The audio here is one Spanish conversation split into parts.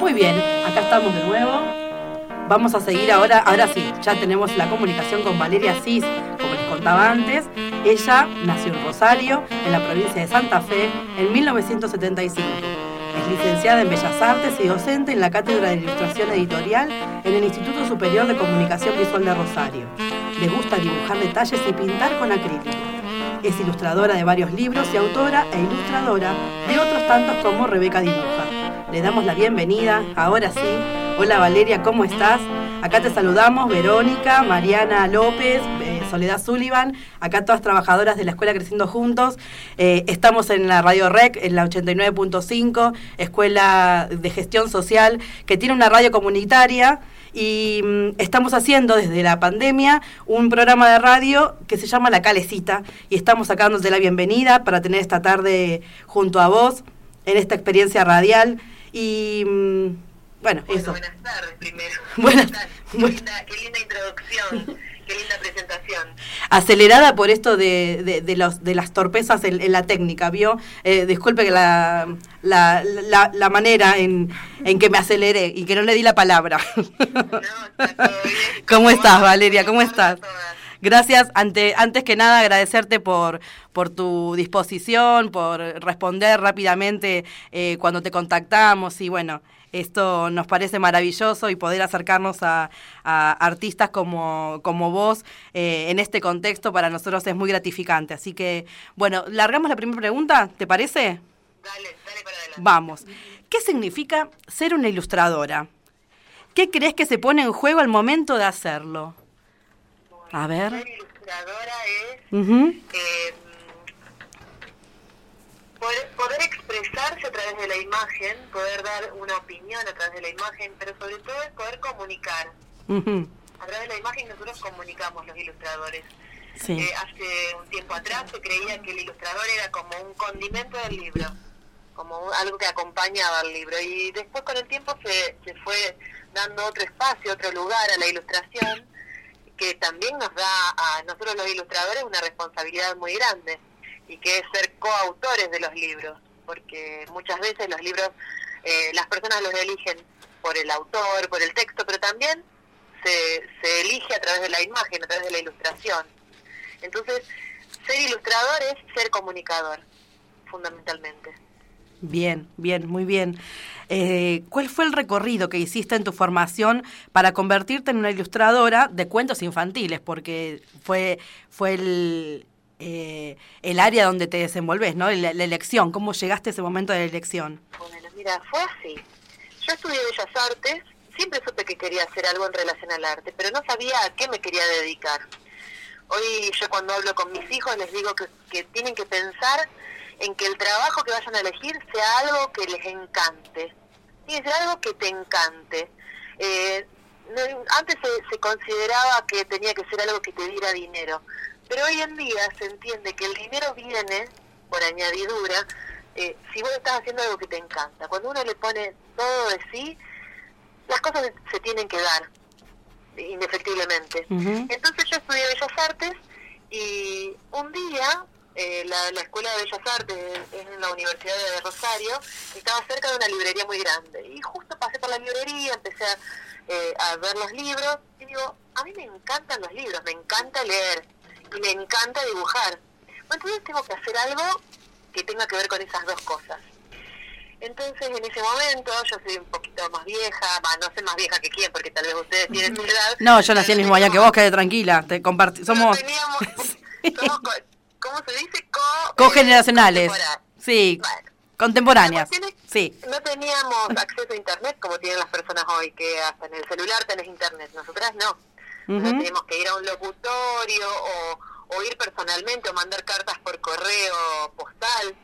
Muy bien, acá estamos de nuevo. Vamos a seguir ahora, ahora sí, ya tenemos la comunicación con Valeria Cis, como les contaba antes. Ella nació en Rosario, en la provincia de Santa Fe, en 1975. Es licenciada en Bellas Artes y docente en la Cátedra de Ilustración Editorial en el Instituto Superior de Comunicación Visual de Rosario. Le gusta dibujar detalles y pintar con acrílico. Es ilustradora de varios libros y autora e ilustradora de otros tantos como Rebeca Dibuja. Le damos la bienvenida, ahora sí. Hola Valeria, ¿cómo estás? Acá te saludamos, Verónica, Mariana López, eh, Soledad Sullivan, acá todas trabajadoras de la Escuela Creciendo Juntos. Eh, estamos en la Radio Rec, en la 89.5, Escuela de Gestión Social, que tiene una radio comunitaria y mm, estamos haciendo desde la pandemia un programa de radio que se llama La Calecita y estamos sacándote la bienvenida para tener esta tarde junto a vos en esta experiencia radial y mm, bueno, eso. Buenas tardes primero. Buenas, qué, linda, qué linda introducción, qué linda presentación. Acelerada por esto de, de, de los, de las torpezas en, en la técnica, ¿vio? Eh, disculpe que la, la, la, la manera en, en, que me aceleré y que no le di la palabra. No, está todo bien. ¿Cómo estás, Valeria? ¿Cómo estás? Todas. Gracias, ante, antes que nada agradecerte por, por tu disposición, por responder rápidamente eh, cuando te contactamos y bueno, esto nos parece maravilloso y poder acercarnos a, a artistas como, como vos eh, en este contexto para nosotros es muy gratificante. Así que bueno, largamos la primera pregunta, ¿te parece? Dale, dale para adelante. Vamos. ¿Qué significa ser una ilustradora? ¿Qué crees que se pone en juego al momento de hacerlo? A ver. Ser ilustradora es eh, poder, poder expresarse a través de la imagen, poder dar una opinión a través de la imagen, pero sobre todo es poder comunicar. Ujú. A través de la imagen nosotros comunicamos los ilustradores. Sí. Eh, hace un tiempo atrás se creía que el ilustrador era como un condimento del libro, como un- algo que acompañaba al libro. Y después con el tiempo se, se fue dando otro espacio, otro lugar a la ilustración, que también nos da a nosotros los ilustradores una responsabilidad muy grande, y que es ser coautores de los libros, porque muchas veces los libros, eh, las personas los eligen por el autor, por el texto, pero también se, se elige a través de la imagen, a través de la ilustración. Entonces, ser ilustrador es ser comunicador, fundamentalmente. Bien, bien, muy bien. Eh, ¿Cuál fue el recorrido que hiciste en tu formación para convertirte en una ilustradora de cuentos infantiles? Porque fue, fue el, eh, el área donde te desenvolves, ¿no? La, elección. ¿Cómo llegaste a ese momento de la elección? Bueno, mira, fue así. Yo estudié Bellas Artes, siempre supe que quería hacer algo en relación al arte, pero no sabía a qué me quería dedicar. Hoy yo cuando hablo con mis hijos les digo que tienen que pensar en que el trabajo que vayan a elegir sea algo que les encante. Tiene que ser algo que te encante. Eh, antes se, se consideraba que tenía que ser algo que te diera dinero, pero hoy en día se entiende que el dinero viene por añadidura eh, si vos estás haciendo algo que te encanta. Cuando uno le pone todo de sí, las cosas se- tienen que dar, indefectiblemente. Entonces yo estudié Bellas Artes y un día eh, la, la Escuela de Bellas Artes es en la Universidad de Rosario, estaba cerca de una librería muy grande. Y justo pasé por la librería, empecé a, eh, a ver los libros y digo, a mí me encantan los libros, me encanta leer y me encanta dibujar. Bueno, entonces tengo que hacer algo que tenga que ver con esas dos cosas. Entonces, en ese momento, yo soy un poquito más vieja, bah, no sé más vieja que quién, porque tal vez ustedes tienen mi edad. No, yo nací el mismo año que vos, quedé tranquila. Te compartí, pero somos teníamos, somos co- ¿cómo se dice? Co, cogeneracionales. Sí, Bueno, contemporáneas. Sí. No teníamos acceso a internet como tienen las personas hoy, que hasta en el celular tenés internet. Nosotras no. Ujú. Nosotros teníamos que ir a un locutorio o, o ir personalmente o mandar cartas por correo postal.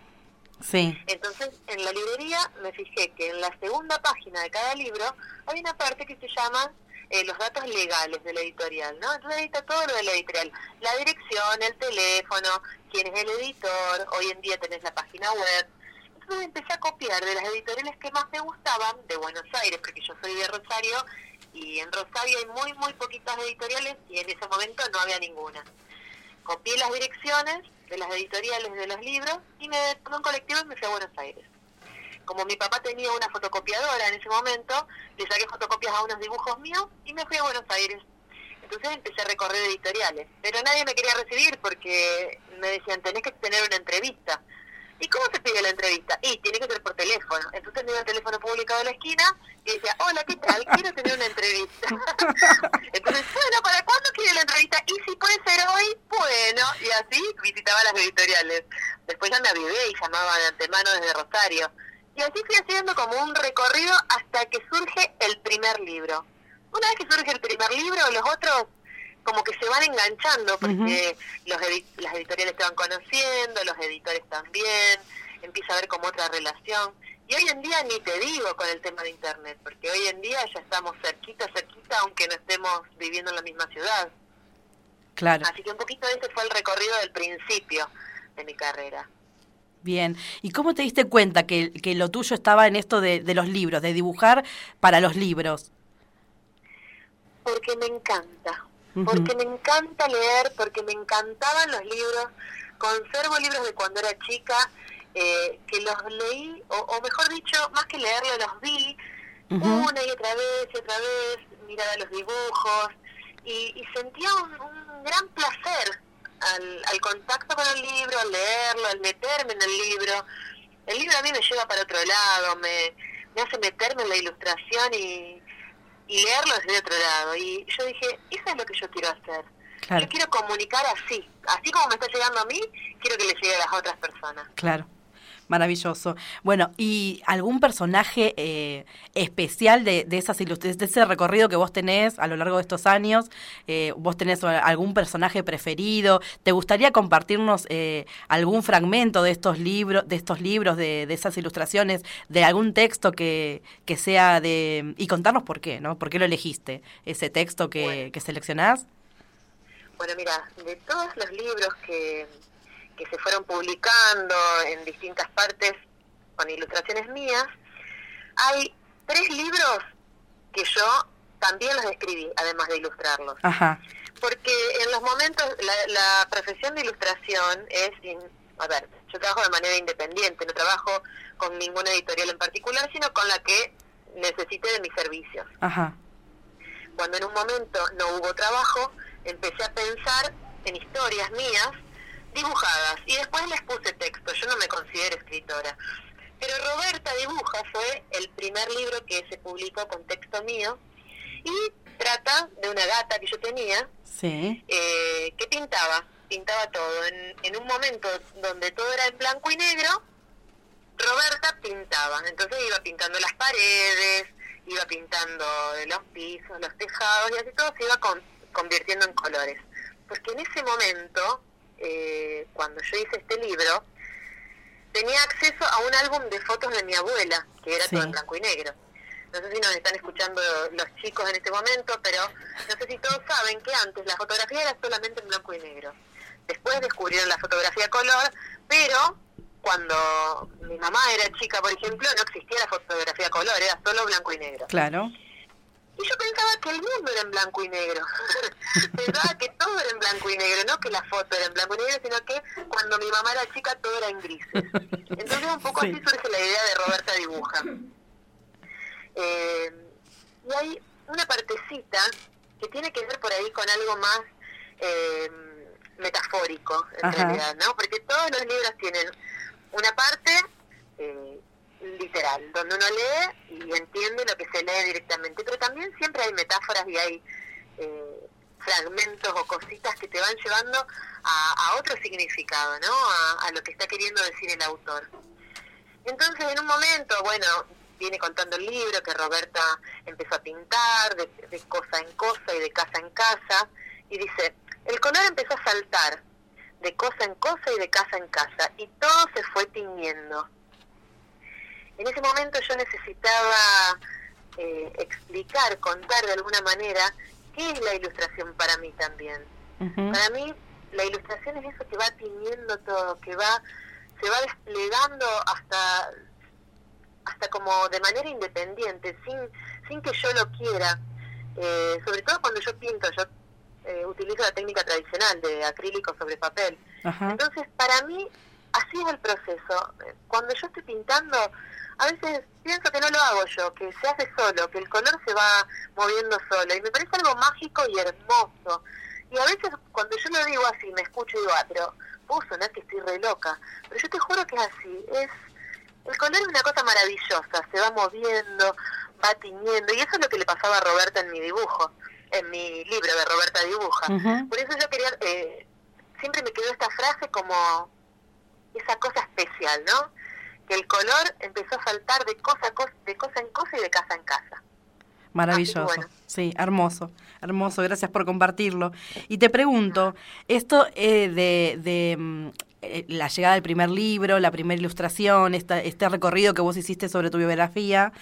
Sí. Entonces, en la librería me fijé que en la segunda página de cada libro hay una parte que se llama eh, los datos legales de la editorial, ¿no? Entonces está todo lo de la editorial, la dirección, el teléfono, quién es el editor, hoy en día tenés la página web. Entonces empecé a copiar de las editoriales que más me gustaban de Buenos Aires, porque yo soy de Rosario y en Rosario hay muy, muy poquitas editoriales y en ese momento no había ninguna. Copié las direcciones de las editoriales de los libros y me tomé un colectivo y me fui a Buenos Aires. Como mi papá tenía una fotocopiadora en ese momento, le saqué fotocopias a unos dibujos míos y me fui a Buenos Aires. Entonces empecé a recorrer editoriales, pero nadie me quería recibir porque me decían, tenés que tener una entrevista. ¿Y cómo se pide la entrevista? Y tiene que ser por teléfono. Entonces me iba el teléfono publicado en la esquina y decía, hola, ¿qué tal? Quiero tener una entrevista. Entonces, bueno, ¿para cuándo quiere la entrevista? Y si puede ser hoy, bueno. Y así visitaba las editoriales. Después ya me avivé y llamaba de antemano desde Rosario. Y así fui haciendo como un recorrido hasta que surge el primer libro. Una vez que surge el primer libro, los otros como que se van enganchando porque los las editoriales te van conociendo, los editores también, empieza a haber como otra relación. Y hoy en día ni te digo con el tema de Internet, porque hoy en día ya estamos cerquita, cerquita, aunque no estemos viviendo en la misma ciudad. Claro. Así que un poquito ese fue el recorrido del principio de mi carrera. Bien, ¿y cómo te diste cuenta que, que lo tuyo estaba en esto de, de los libros, de dibujar para los libros? Porque me encanta, porque me encanta leer, porque me encantaban los libros. Conservo libros de cuando era chica eh, que los leí, o, mejor dicho, más que leerlos, los vi una y otra vez y otra vez, miraba los dibujos y, sentía un, gran placer al, al contacto con el libro, al leerlo, al meterme en el libro. El libro a mí me lleva para otro lado, me, me hace meterme en la ilustración y, y leerlo desde otro lado. Y yo dije, eso es lo que yo quiero hacer. Yo quiero comunicar así. Así como me está llegando a mí, quiero que le llegue a las otras personas. Claro. Maravilloso. Bueno, ¿y algún personaje eh, especial de, de esas de ese recorrido que vos tenés a lo largo de estos años? Eh, ¿Vos tenés algún personaje preferido? ¿Te gustaría compartirnos eh, algún fragmento de estos libros, de estos libros, de, de, esas ilustraciones, de algún texto que, que sea de y contarnos por qué, ¿no? ¿Por qué lo elegiste ese texto que, que seleccionás? Bueno, mira, de todos los libros que que se fueron publicando en distintas partes con ilustraciones mías, hay tres libros que yo también los escribí, además de ilustrarlos. Porque en los momentos, la, profesión de ilustración es, a ver, yo trabajo de manera independiente, no trabajo con ninguna editorial en particular, sino con la que necesite de mis servicios. Cuando en un momento no hubo trabajo, empecé a pensar en historias mías dibujadas y después les puse texto, yo no me considero escritora. Pero Roberta Dibuja fue el primer libro que se publicó con texto mío y trata de una gata que yo tenía eh, que pintaba, pintaba todo. En, en un momento donde todo era en blanco y negro, Roberta pintaba, entonces iba pintando las paredes, iba pintando los pisos, los tejados y así todo se iba convirtiendo en colores. Porque en ese momento eh, cuando yo hice este libro, tenía acceso a un álbum de fotos de mi abuela, que era todo en blanco y negro. No sé si nos están escuchando los chicos en este momento, pero no sé si todos saben que antes la fotografía era solamente en blanco y negro. Después descubrieron la fotografía color, pero cuando mi mamá era chica, por ejemplo, no existía la fotografía color, era solo blanco y negro. Claro. Y yo pensaba que el mundo era en blanco y negro. pensaba que todo era en blanco y negro, no que la foto era en blanco y negro, sino que cuando mi mamá era chica todo era en grises. Entonces un poco así surge la idea de Roberta Dibuja. Eh, y hay una partecita que tiene que ver por ahí con algo más eh, metafórico, en realidad, ¿no? Porque todos los libros tienen una parte eh, literal, donde uno lee y entiende lo que se lee directamente, pero también siempre hay metáforas y hay eh, fragmentos o cositas que te van llevando a, otro significado, ¿no? A, lo que está queriendo decir el autor. Entonces, en un momento, bueno, viene contando el libro que Roberta empezó a pintar de, de cosa en cosa y de casa en casa, y dice, el color empezó a saltar de cosa en cosa y de casa en casa, y todo se fue tiñendo en ese momento yo necesitaba eh, explicar, contar de alguna manera qué es la ilustración para mí también. Para mí la ilustración es eso que va tiñendo todo, que va se va desplegando hasta hasta como de manera independiente, sin sin que yo lo quiera. Eh, sobre todo cuando yo pinto, yo eh, utilizo la técnica tradicional de acrílico sobre papel. Entonces, para mí, así es el proceso. Cuando yo estoy pintando, a veces pienso que no lo hago yo, que se hace solo, que el color se va moviendo solo y me parece algo mágico y hermoso. Y a veces cuando yo lo digo así, me escucho y digo, ah, pero puedo sonar que estoy re loca, pero yo te juro que es así, es el color es una cosa maravillosa, se va moviendo, va tiñendo y eso es lo que le pasaba a Roberta en mi dibujo, en mi libro de Roberta dibuja. Por eso yo quería, eh, siempre me quedó esta frase como esa cosa especial, ¿no? que el color empezó a saltar de cosa, de cosa en cosa y de casa en casa. Maravilloso, sí, hermoso, hermoso, gracias por compartirlo. Y te pregunto, esto eh, de, de mm, eh, la llegada del primer libro, la primera ilustración, esta, este recorrido que vos hiciste sobre tu biografía,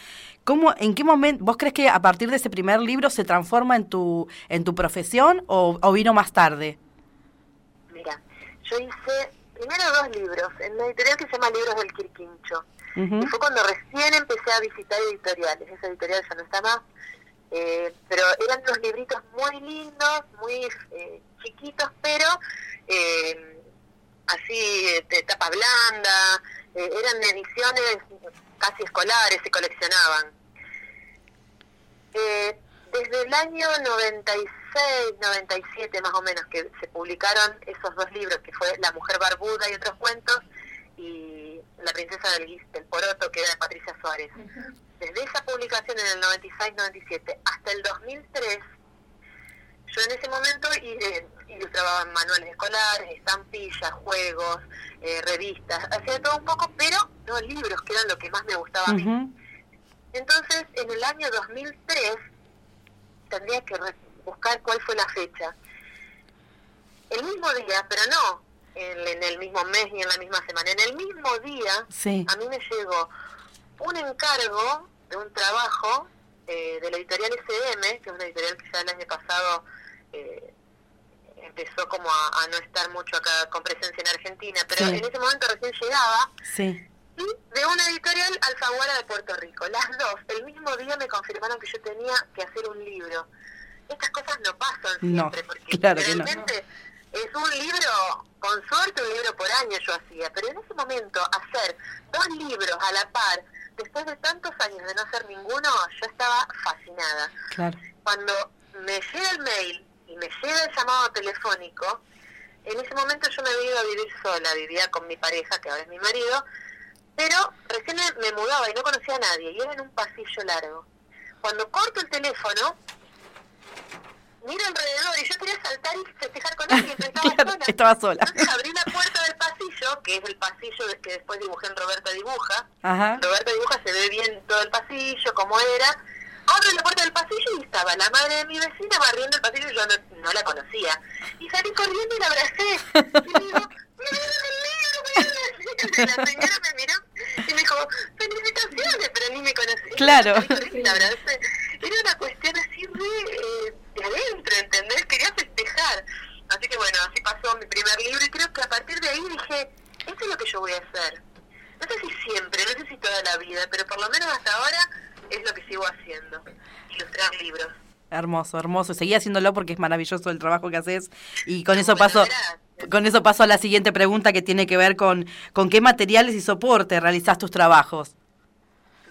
¿cómo, ¿en qué momento, vos crees que a partir de ese primer libro se transforma en tu, en tu profesión o, o vino más tarde? Mira, yo hice primero dos libros, en una editorial que se llama Libros del Quirquincho. Y fue cuando recién empecé a visitar editoriales. Esa editorial ya no está más. Eh, pero eran unos libritos muy lindos, muy eh, chiquitos, pero eh, así de tapa blanda. eran ediciones casi escolares, se coleccionaban. desde el año 96 97 más o menos que se publicaron esos dos libros, que fue La mujer barbuda y otros cuentos, y La princesa del, del poroto, que era de Patricia Suárez. Desde esa publicación en el 96-97 hasta el 2003, yo en ese momento ilustraba manuales escolares, estampillas, juegos, eh, revistas, hacía todo un poco, pero no libros, que eran lo que más me gustaba a mí. Entonces, en el año 2003, tendría que buscar cuál fue la fecha. El mismo día, pero no en, el mismo mes ni en la misma semana, en el mismo día a mí me llegó un encargo de un trabajo eh, de la editorial SM, que es una editorial que ya el año pasado eh, empezó como a, no estar mucho acá con presencia en Argentina, pero en ese momento recién llegaba. Sí. Y de una editorial Alfaguara de Puerto Rico. Las dos, el mismo día me confirmaron que yo tenía que hacer un libro estas cosas no pasan siempre, porque realmente es un libro, con suerte un libro por año yo hacía, pero en ese momento hacer dos libros a la par, después de tantos años de no hacer ninguno, yo estaba fascinada. Cuando me llega el mail y me llega el llamado telefónico, en ese momento yo me había ido a vivir sola, vivía con mi pareja, que ahora es mi marido, pero recién me mudaba y no conocía a nadie, y era en un pasillo largo. Cuando corto el teléfono, miro alrededor y yo quería saltar y festejar con alguien, estaba sola. Estaba sola. Entonces abrí la puerta del pasillo, que es el pasillo que después dibujé en Roberta Dibuja. Ajá. Roberta Dibuja se ve bien todo el pasillo, como era. Abro la puerta del pasillo y estaba la madre de mi vecina barriendo el pasillo y yo no, la conocía. Y salí corriendo y la abracé. Y me digo, la señora me miró y me dijo, felicitaciones, pero ni me conocía. Claro. Y la abracé. Era una cuestión así de adentro, ¿entendés? Quería festejar. Así que bueno, así pasó mi primer libro y creo que a partir de ahí dije, esto es lo que yo voy a hacer. No sé si siempre, no sé si toda la vida, pero por lo menos hasta ahora es lo que sigo haciendo, ilustrar libros. Hermoso, hermoso. Seguí haciéndolo porque es maravilloso el trabajo que haces. Y con eso paso, con eso paso a la siguiente pregunta que tiene que ver con, con qué materiales y soporte realizás tus trabajos.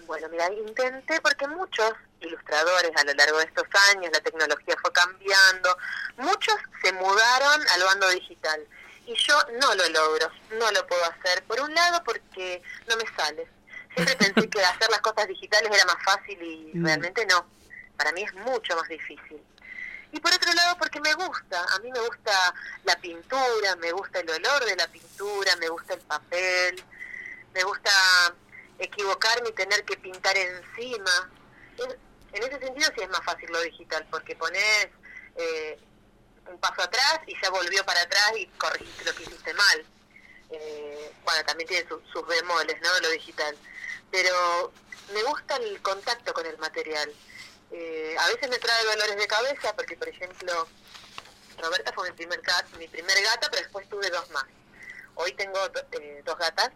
Bueno, mira, intenté porque muchos ilustradores a lo largo de estos años, la tecnología fue cambiando, muchos se mudaron al bando digital y yo no lo logro, no lo puedo hacer. Por un lado porque no me sale. Siempre pensé que hacer las cosas digitales era más fácil y mm. realmente no. Para mí es mucho más difícil. Y por otro lado porque me gusta, a mí me gusta la pintura, me gusta el olor de la pintura, me gusta el papel, me gusta equivocarme y tener que pintar encima. En ese sentido sí es más fácil lo digital, porque pones eh, un paso atrás y ya volvió para atrás y corregiste lo que hiciste mal. Eh, bueno, también tiene sus bemoles, ¿no? Lo digital. Pero me gusta el contacto con el material. Eh, a veces me trae dolores de cabeza, porque por ejemplo, Roberta fue mi primer, gat, mi primer gata, pero después tuve dos más. Hoy tengo dos gatas,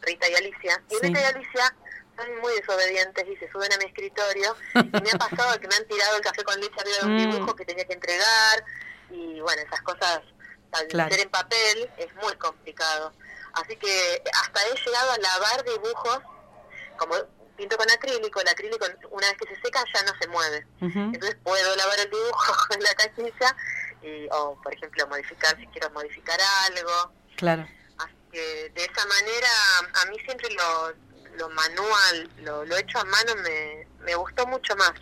Rita y Alicia. Y Rita y Alicia son muy desobedientes y se suben a mi escritorio. Y me ha pasado que me han tirado el café con leche arriba de un mm. dibujo que tenía que entregar. Y bueno, esas cosas, al ser en papel, es muy complicado. Así que hasta he llegado a lavar dibujos como pinto con acrílico, el acrílico una vez que se seca ya no se mueve. Entonces puedo lavar el dibujo en la casilla y, o, por ejemplo, modificar si quiero modificar algo. Claro. Así que de esa manera, a mí siempre lo, lo manual, lo, lo hecho a mano me, me gustó mucho más.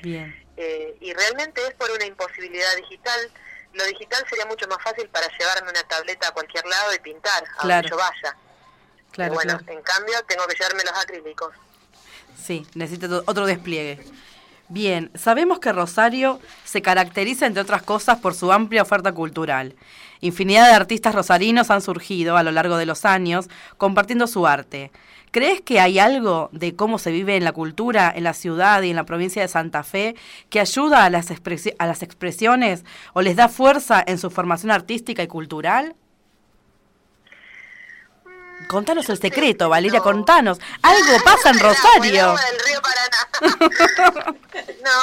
Bien. Eh, y realmente es por una imposibilidad digital. Lo digital sería mucho más fácil para llevarme una tableta a cualquier lado y pintar, a donde yo vaya. Claro, bueno, en cambio tengo que llevarme los acrílicos. Sí, necesito otro despliegue. Bien, sabemos que Rosario se caracteriza, entre otras cosas, por su amplia oferta cultural. Infinidad de artistas rosarinos han surgido a lo largo de los años compartiendo su arte. ¿Crees que hay algo de cómo se vive en la cultura, en la ciudad y en la provincia de Santa Fe que ayuda a las, a las expresiones o les da fuerza en su formación artística y cultural? Contanos el secreto, Valeria, contanos. Algo pasa en Rosario. no,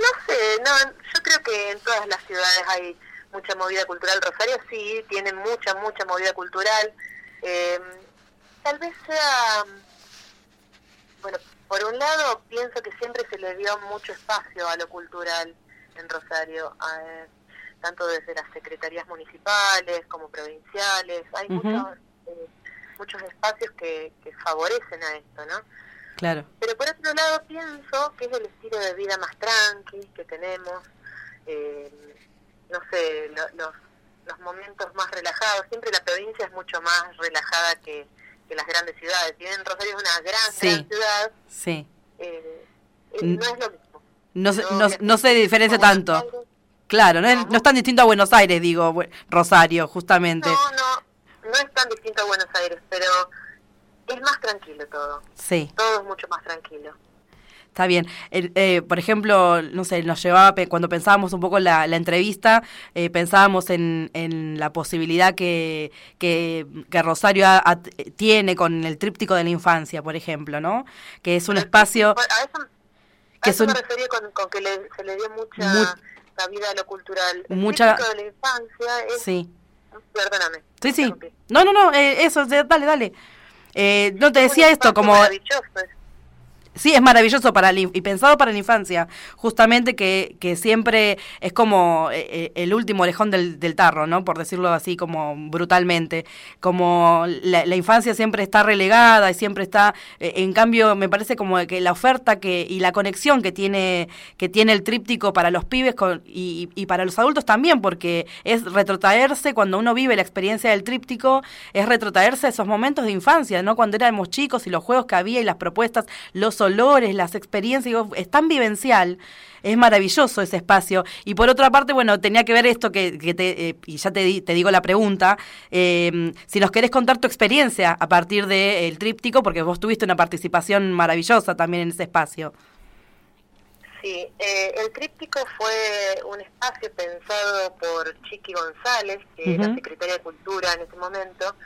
no sé, no, yo creo que en todas las ciudades hay mucha movida cultural. Rosario sí, tiene mucha, mucha movida cultural. Eh, tal vez sea, bueno, por un lado pienso que siempre se le dio mucho espacio a lo cultural en Rosario, tanto desde las secretarías municipales como provinciales, hay muchos, eh, muchos espacios que, favorecen a esto, ¿no? Claro. Pero por otro lado pienso que es el estilo de vida más tranqui que tenemos, eh, no sé, los, los momentos más relajados, siempre la provincia es mucho más relajada que que las grandes ciudades. Si bien Rosario es una gran, ciudad, sí. Eh, eh, no es lo mismo. No, se, no, se diferencia tanto. Claro, no es, no es tan distinto a Buenos Aires, digo, Rosario, justamente. No, no, no es tan distinto a Buenos Aires, pero es más tranquilo todo. Sí. Todo es mucho más tranquilo. Está bien. Eh, por ejemplo, no sé, nos llevaba, cuando pensábamos un poco la, la entrevista, eh, pensábamos en, en, la posibilidad que, que, Rosario tiene con el tríptico de la infancia, por ejemplo, ¿no? Que es un espacio... A eso, que es un, me refería con, que se le dio mucha vida a lo cultural. El mucha, tríptico de la infancia es... Sí. Perdóname. Sí, sí. No, no, no, eh, eso, dale, dale. no te decía esto como... Sí, es maravilloso para y pensado para la infancia, justamente que, que siempre es como eh, eh, el último orejón del, del, tarro, ¿no? Por decirlo así como brutalmente. Como la, infancia siempre está relegada y siempre está, eh, en cambio, me parece como que la oferta que y la conexión que tiene que tiene el tríptico para los pibes y, y para los adultos también, porque es retrotraerse cuando uno vive la experiencia del tríptico, es retrotraerse a esos momentos de infancia, ¿no? Cuando éramos chicos y los juegos que había y las propuestas, los olores, las experiencias, es tan vivencial, es maravilloso ese espacio. Y por otra parte, bueno, tenía que ver esto que, te, eh, y ya te, te, digo la pregunta, em, si nos querés contar tu experiencia a partir del tríptico, porque vos tuviste una participación maravillosa también en ese espacio. Sí, eh, el tríptico fue un espacio pensado por Chiqui González, que era secretaria de Cultura en ese momento.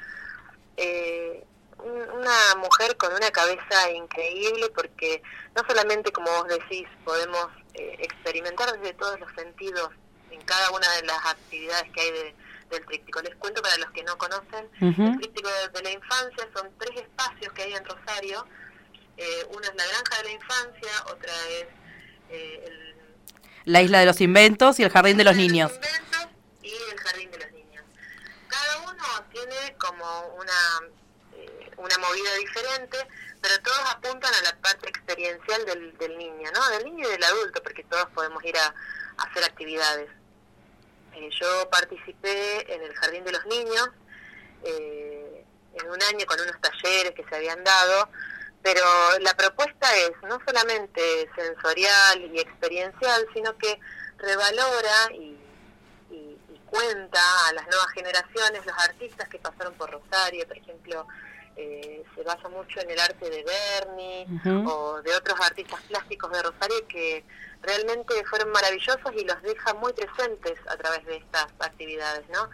Eh, una mujer con una cabeza increíble porque no solamente, como vos decís, podemos eh, experimentar desde todos los sentidos en cada una de las actividades que hay de, del tríptico. Les cuento para los que no conocen, el tríptico de, la infancia son tres espacios que hay en Rosario. Eh, uno es la granja de la infancia, otra es eh, el, la isla de los inventos y el jardín de los niños. y el jardín de los niños. Cada uno tiene como una una movida diferente, pero todos apuntan a la parte experiencial del, del niño, ¿no? Del niño y del adulto, porque todos podemos ir a, hacer actividades. Eh, yo participé en el Jardín de los Niños, eh, en un año con unos talleres que se habían dado, pero la propuesta es no solamente sensorial y experiencial, sino que revalora y, cuenta a las nuevas generaciones, los artistas que pasaron por Rosario, por ejemplo, eh, se basa mucho en el arte de Bernie o de otros artistas plásticos de Rosario que realmente fueron maravillosos y los deja muy presentes a través de estas actividades, ¿no?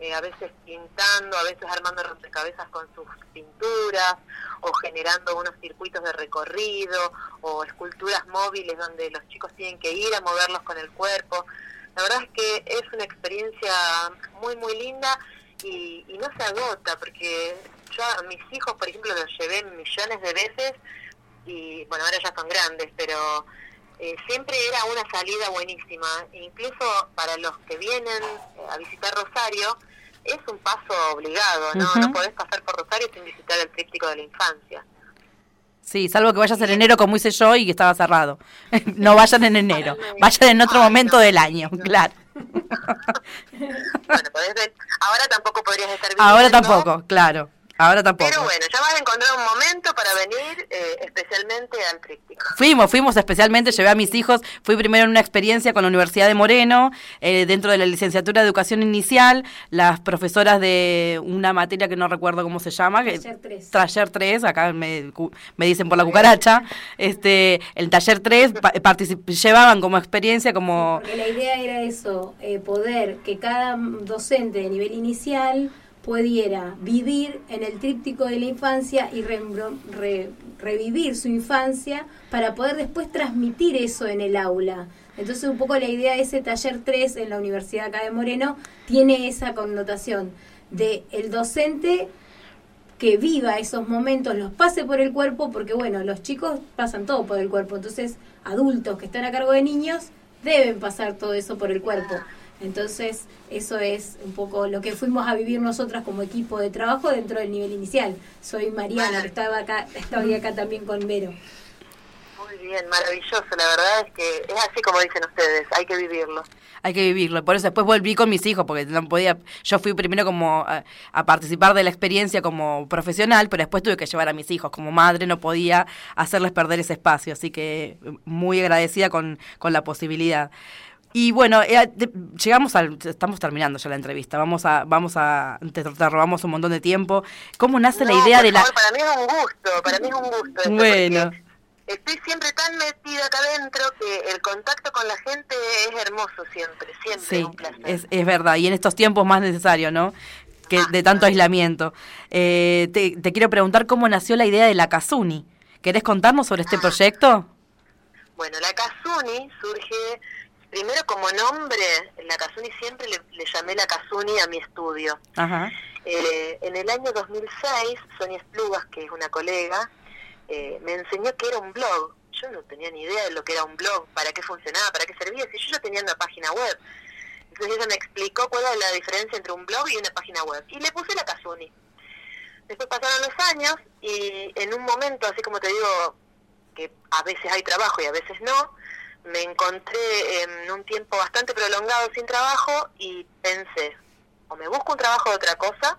Eh, a veces pintando, a veces armando rompecabezas con sus pinturas, o generando unos circuitos de recorrido, o esculturas móviles donde los chicos tienen que ir a moverlos con el cuerpo. La verdad es que es una experiencia muy, muy linda y, no se agota, porque yo a mis hijos, por ejemplo, los llevé millones de veces y bueno, ahora ya son grandes, pero eh, siempre era una salida buenísima. Incluso para los que vienen a visitar Rosario, es un paso obligado, ¿no? No podés pasar por Rosario sin visitar el tríptico de la infancia. Sí, salvo que vayas en enero como hice yo y que estaba cerrado. no vayan en enero, vayan en otro momento del año, claro. bueno, ahora tampoco podrías estar viviendo. Ahora tampoco, claro. Ahora tampoco. Pero bueno, ya vas a encontrar un momento para venir eh, especialmente al tríptico. Fuimos, fuimos especialmente, llevé a mis hijos, fui primero en una experiencia con la Universidad de Moreno, eh, dentro de la licenciatura de Educación Inicial, las profesoras de una materia que no recuerdo cómo se llama. Taller 3. Taller 3, acá me, me dicen por la cucaracha. este El taller 3 llevaban como experiencia como... porque la idea era eso, eh, poder que cada docente de nivel inicial pudiera vivir en el tríptico de la infancia y revivir su infancia para poder después transmitir eso en el aula. Entonces un poco la idea de ese taller 3 en la Universidad acá de Moreno tiene esa connotación de el docente que viva esos momentos, los pase por el cuerpo, porque bueno, los chicos pasan todo por el cuerpo, entonces adultos que están a cargo de niños deben pasar todo eso por el cuerpo. Entonces, eso es un poco lo que fuimos a vivir nosotras como equipo de trabajo dentro del nivel inicial. Soy Mariana, que estaba acá, estaba acá también con Vero. Muy bien, maravilloso. La verdad es que es así como dicen ustedes, hay que vivirlo. Hay que vivirlo. Por eso después volví con mis hijos, porque no podía. Yo fui primero como a, a, participar de la experiencia como profesional, pero después tuve que llevar a mis hijos como madre, no podía hacerles perder ese espacio. Así que muy agradecida con, con la posibilidad. Y bueno, eh, llegamos al, estamos terminando ya la entrevista, vamos a, vamos a, te, robamos un montón de tiempo. ¿Cómo nace la idea de la...? Para mí es un gusto, para mí es un gusto. Bueno. Estoy siempre tan metida acá adentro que el contacto con la gente es hermoso siempre, siempre es un placer. Es, es verdad, y en estos tiempos más necesario, ¿no? Que de tanto aislamiento. Eh, te, te, quiero preguntar cómo nació la idea de la Kazuni. ¿Querés contarnos sobre este ah. proyecto? Bueno, la Kazuni surge primero como nombre, la Kazuni siempre le, llamé la Kazuni a mi estudio. Eh, en el año 2006, Sonia Esplugas, que es una colega, eh, me enseñó que era un blog. Yo no tenía ni idea de lo que era un blog, para qué funcionaba, para qué servía, si yo ya tenía una página web. Entonces ella me explicó cuál era la diferencia entre un blog y una página web. Y le puse la Kazuni. Después pasaron los años y en un momento, así como te digo, que a veces hay trabajo y a veces no, me encontré en un tiempo bastante prolongado sin trabajo y pensé, o me busco un trabajo de otra cosa,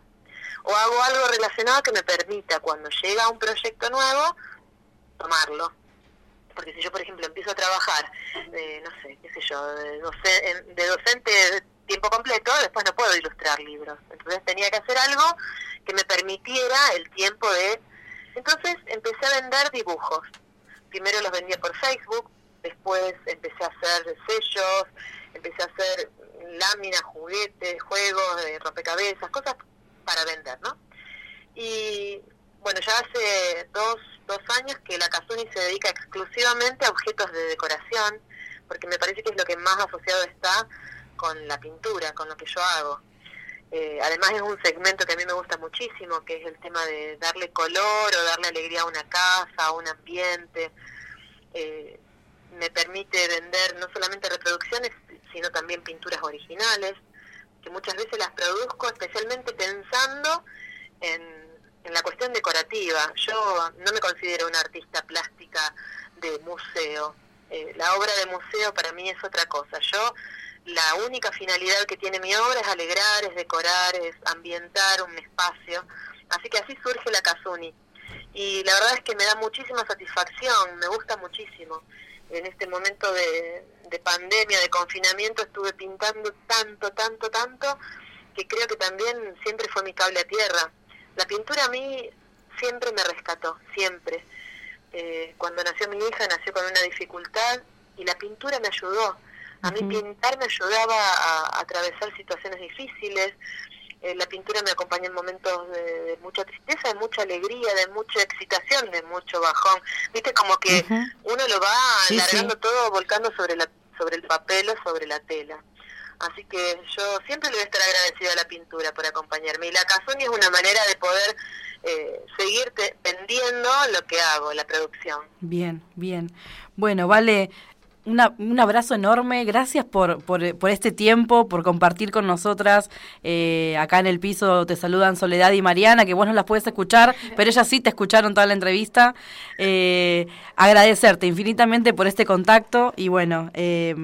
o hago algo relacionado que me permita cuando llega un proyecto nuevo, tomarlo. Porque si yo, por ejemplo, empiezo a trabajar, eh, no sé, qué sé yo, de, docente de tiempo completo, después no puedo ilustrar libros. Entonces tenía que hacer algo que me permitiera el tiempo de... Entonces empecé a vender dibujos. Primero los vendía por Facebook, después empecé a hacer sellos, empecé a hacer láminas, juguetes, juegos, de rompecabezas, cosas para vender, ¿no? Y bueno, ya hace dos, dos años que la Kazuni se dedica exclusivamente a objetos de decoración, porque me parece que es lo que más asociado está con la pintura, con lo que yo hago. Eh, además es un segmento que a mí me gusta muchísimo, que es el tema de darle color o darle alegría a una casa, a un ambiente. Eh, me permite vender no solamente reproducciones, sino también pinturas originales, que muchas veces las produzco especialmente pensando en, la cuestión decorativa. Yo no me considero una artista plástica de museo. Eh, la obra de museo para mí es otra cosa. Yo la única finalidad que tiene mi obra es alegrar, es decorar, es ambientar un espacio. Así que así surge la Kazuni. Y la verdad es que me da muchísima satisfacción, me gusta muchísimo en este momento de, pandemia, de confinamiento, estuve pintando tanto, tanto, tanto, que creo que también siempre fue mi cable a tierra. La pintura a mí siempre me rescató, siempre. Eh, cuando nació mi hija nació con una dificultad y la pintura me ayudó. A mí pintar me ayudaba a atravesar situaciones difíciles, eh, la pintura me acompaña en momentos de, mucha tristeza, de mucha alegría, de mucha excitación, de mucho bajón. Viste, como que uno lo va alargando todo, volcando sobre, la, sobre el papel o sobre la tela. Así que yo siempre le voy a estar agradecida a la pintura por acompañarme. Y la Casuni es una manera de poder eh, seguir vendiendo lo que hago, la producción. Bien, bien. Bueno, vale, un abrazo enorme, gracias por, por, por, este tiempo, por compartir con nosotras. Eh, acá en el piso te saludan Soledad y Mariana, que vos no las puedes escuchar, pero ellas sí te escucharon toda la entrevista. Eh, agradecerte infinitamente por este contacto y bueno, eh,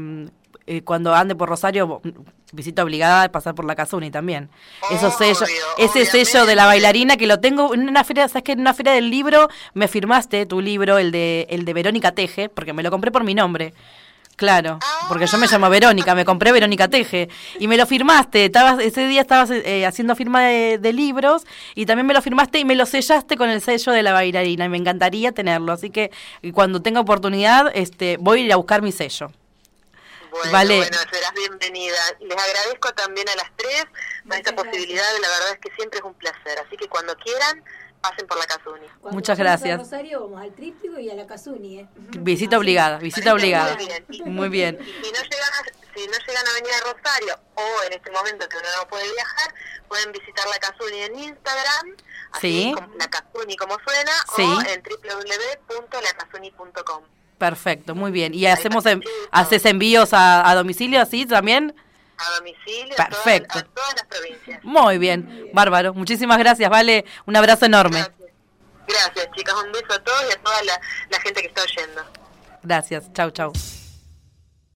cuando ande por Rosario, visita obligada de pasar por la Casuni también. Eso sello, ese sello de la bailarina que lo tengo en una feria, ¿sabes que En una feria del libro me firmaste tu libro, el de, el de Verónica Teje, porque me lo compré por mi nombre. Claro, porque yo me llamo Verónica, me compré Verónica Teje y me lo firmaste. Estabas, ese día estabas eh, haciendo firma de, libros y también me lo firmaste y me lo sellaste con el sello de la bailarina y me encantaría tenerlo. Así que cuando tenga oportunidad, este, voy a ir a buscar mi sello. Bueno, vale. bueno, serás bienvenida. Les agradezco también a las tres por esta posibilidad, la verdad es que siempre es un placer. Así que cuando quieran, pasen por la Casuni. Muchas gracias. A Rosario vamos al tríptico y a la Casuni. ¿eh? Visita obligada, visita obligada. Muy bien. Y si no, llegan a, si no llegan a venir a Rosario o en este momento que uno no puede viajar, pueden visitar la Casuni en Instagram, así como la Casuni como suena, o en www.lacasuni.com. Perfecto, muy bien. ¿Y hacemos haces envíos a, a domicilio así también? a domicilio Perfecto. A, todas, las provincias. Muy bien, bárbaro. Muchísimas gracias, Vale. Un abrazo enorme. Gracias, chicas. Un beso a todos y a toda la, la gente que está oyendo. Gracias. Chau, chau.